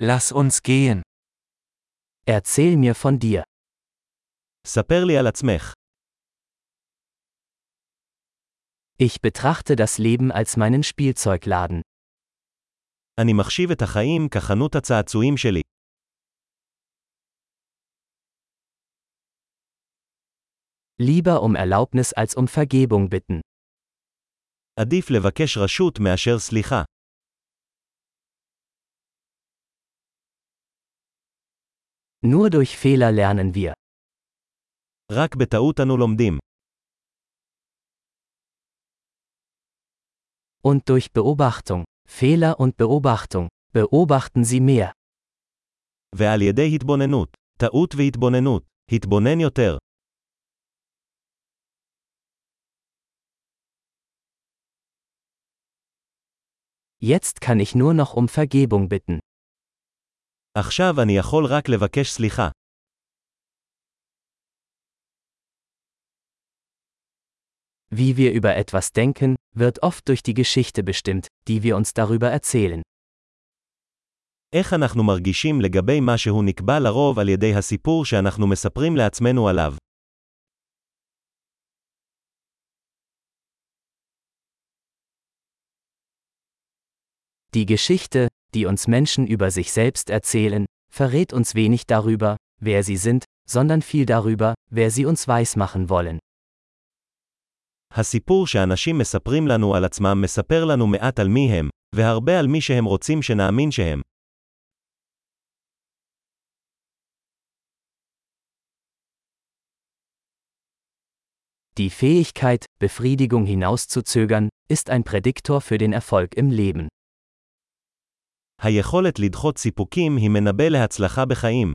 Lass uns gehen. Erzähl mir von dir. ספר לי על עצמך. Ich betrachte das Leben als meinen Spielzeugladen. אני מחשיב את החיים כחנות הצעצועים שלי. Lieber um Erlaubnis als um Vergebung bitten. עדיף לבקש רשות מאשר סליחה. Nur durch Fehler lernen wir. רק בטעות אנו לומדים. Und durch Beobachtung. Fehler und Beobachtung. Beobachten Sie mehr. ועל ידי התבוננות. טעות והתבוננות. התבונן יותר. Jetzt kann ich nur noch um Vergebung bitten. עכשיו אני יכול רק לבקש סליחה. Wie wir über etwas denken, wird oft durch die Geschichte bestimmt, die wir uns darüber erzählen. איך אנחנו מרגישים לגבי משהו נקבע לרוב על ידי הסיפור שאנחנו מספרים לעצמנו עליו. Die Geschichte, die uns Menschen über sich selbst erzählen, verrät uns wenig darüber, wer sie sind, sondern viel darüber, wer sie uns weismachen wollen. הסיפור שאנשים מספרים לנו על עצמם מספר לנו מעט על מי הם, והרבה על מי שהם רוצים שנאמין שהם. Die Fähigkeit, Befriedigung hinauszuzögern, ist ein Prädiktor für den Erfolg im Leben. היכולת לדחות סיפוקים היא מנבא להצלחה בחיים.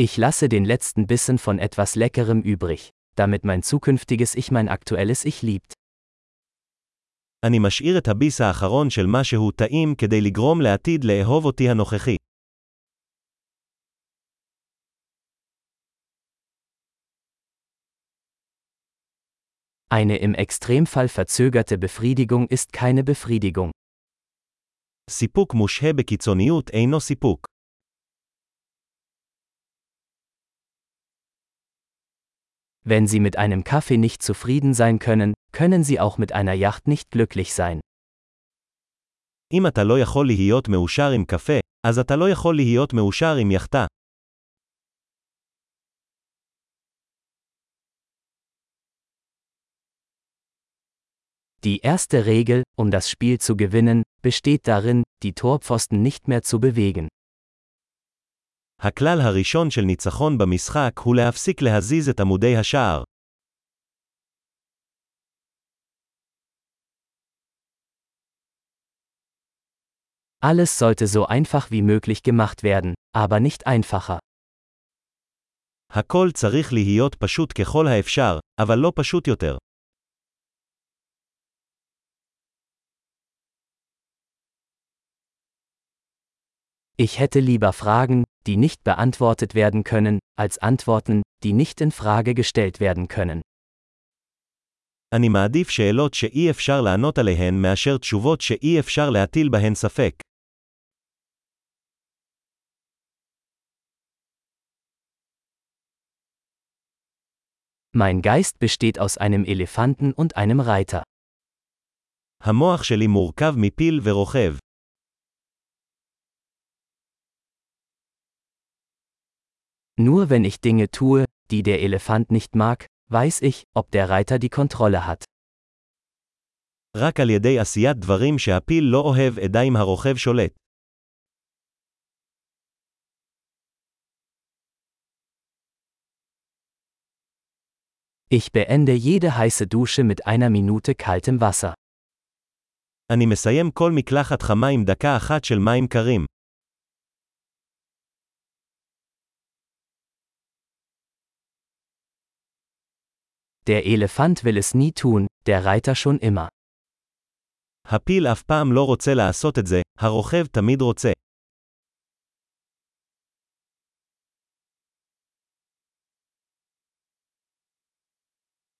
Ich lasse den letzten Bissen von etwas Leckerem übrig, damit mein zukünftiges Ich mein aktuelles Ich liebt. אני משאיר את הביס האחרון של משהו טעים כדי לגרום לעתיד לאהוב אותי הנוכחי. Eine im Extremfall verzögerte Befriedigung ist keine Befriedigung. סיפוק מושהה בקיצוניות אינו סיפוק. Wenn Sie mit einem Kaffee nicht zufrieden sein können, können Sie auch mit einer Yacht nicht glücklich sein. אם אתה לא יכול להיות מאושר עם קפה, אז אתה לא יכול להיות מאושר עם יחטה. Die erste Regel, um das Spiel zu gewinnen, besteht darin, die Torpfosten nicht mehr zu bewegen. הכלל הראשון של ניצחון במשחק הוא להפסיק להזיז את עמודי השער. Alles sollte so einfach wie möglich gemacht werden, aber nicht einfacher. הכל צריך להיות פשוט ככל האפשר, אבל לא פשוט יותר. Ich hätte lieber Fragen, die nicht beantwortet werden können, als Antworten, die nicht in Frage gestellt werden können. אני מעדיף שאלות שאי אפשר לענות עליהן מאשר תשובות שאי אפשר להטיל בהן ספק. Mein Geist besteht aus einem Elefanten und einem Reiter. המוח שלי מורכב מפיל ורוכב. Nur wenn ich Dinge tue, die der Elefant nicht mag, weiß ich, ob der Reiter die Kontrolle hat. רק על ידי עשיית דברים שהפיל לא אוהב אדע אם הרוכב שולט. Ich beende jede heiße Dusche mit einer Minute kaltem Wasser. אני מסיים כל מקלחת חמה עם דקה אחת של מים קרים. Der Elefant will es nie tun, der Reiter schon immer. הפיל אף פעם לא רוצה לעשות את זה, הרוכב תמיד רוצה.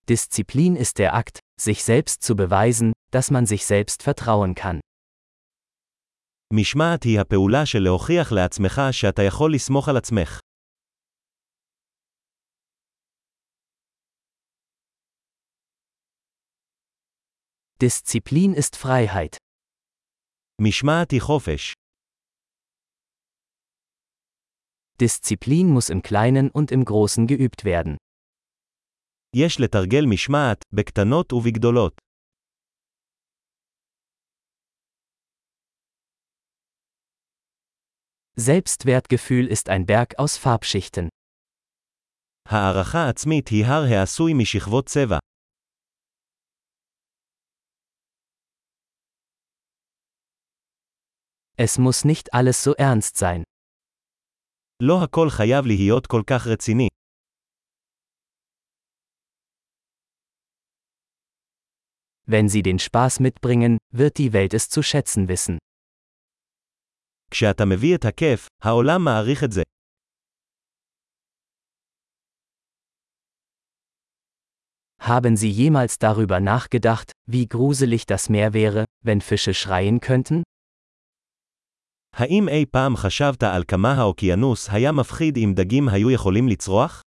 Disziplin ist der Akt, sich selbst zu beweisen, dass man sich selbst vertrauen kann. משמעת היא הפעולה של להוכיח לעצמך שאתה יכול לסמוך על עצמך. Disziplin ist Freiheit. משמעת היא חופש. Disziplin muss im Kleinen und im Großen geübt werden. יש לתרגל משמעת, בקטנות ובגדולות. Selbstwertgefühl ist ein Berg aus Farbschichten. הערכה עצמית היא הר העשוי משכבות צבע. Es muss nicht alles so ernst sein. לא הכל חייב להיות כל כך רציני. Wenn sie den Spaß mitbringen, wird die Welt es zu schätzen wissen. כשאתה מביא את הכיף, העולם מעריך את זה. Haben Sie jemals darüber nachgedacht, wie gruselig das Meer wäre, wenn Fische schreien könnten? האם אי פעם חשבת על כמה האוקיינוס היה מפחיד אם דגים היו יכולים לצרוח?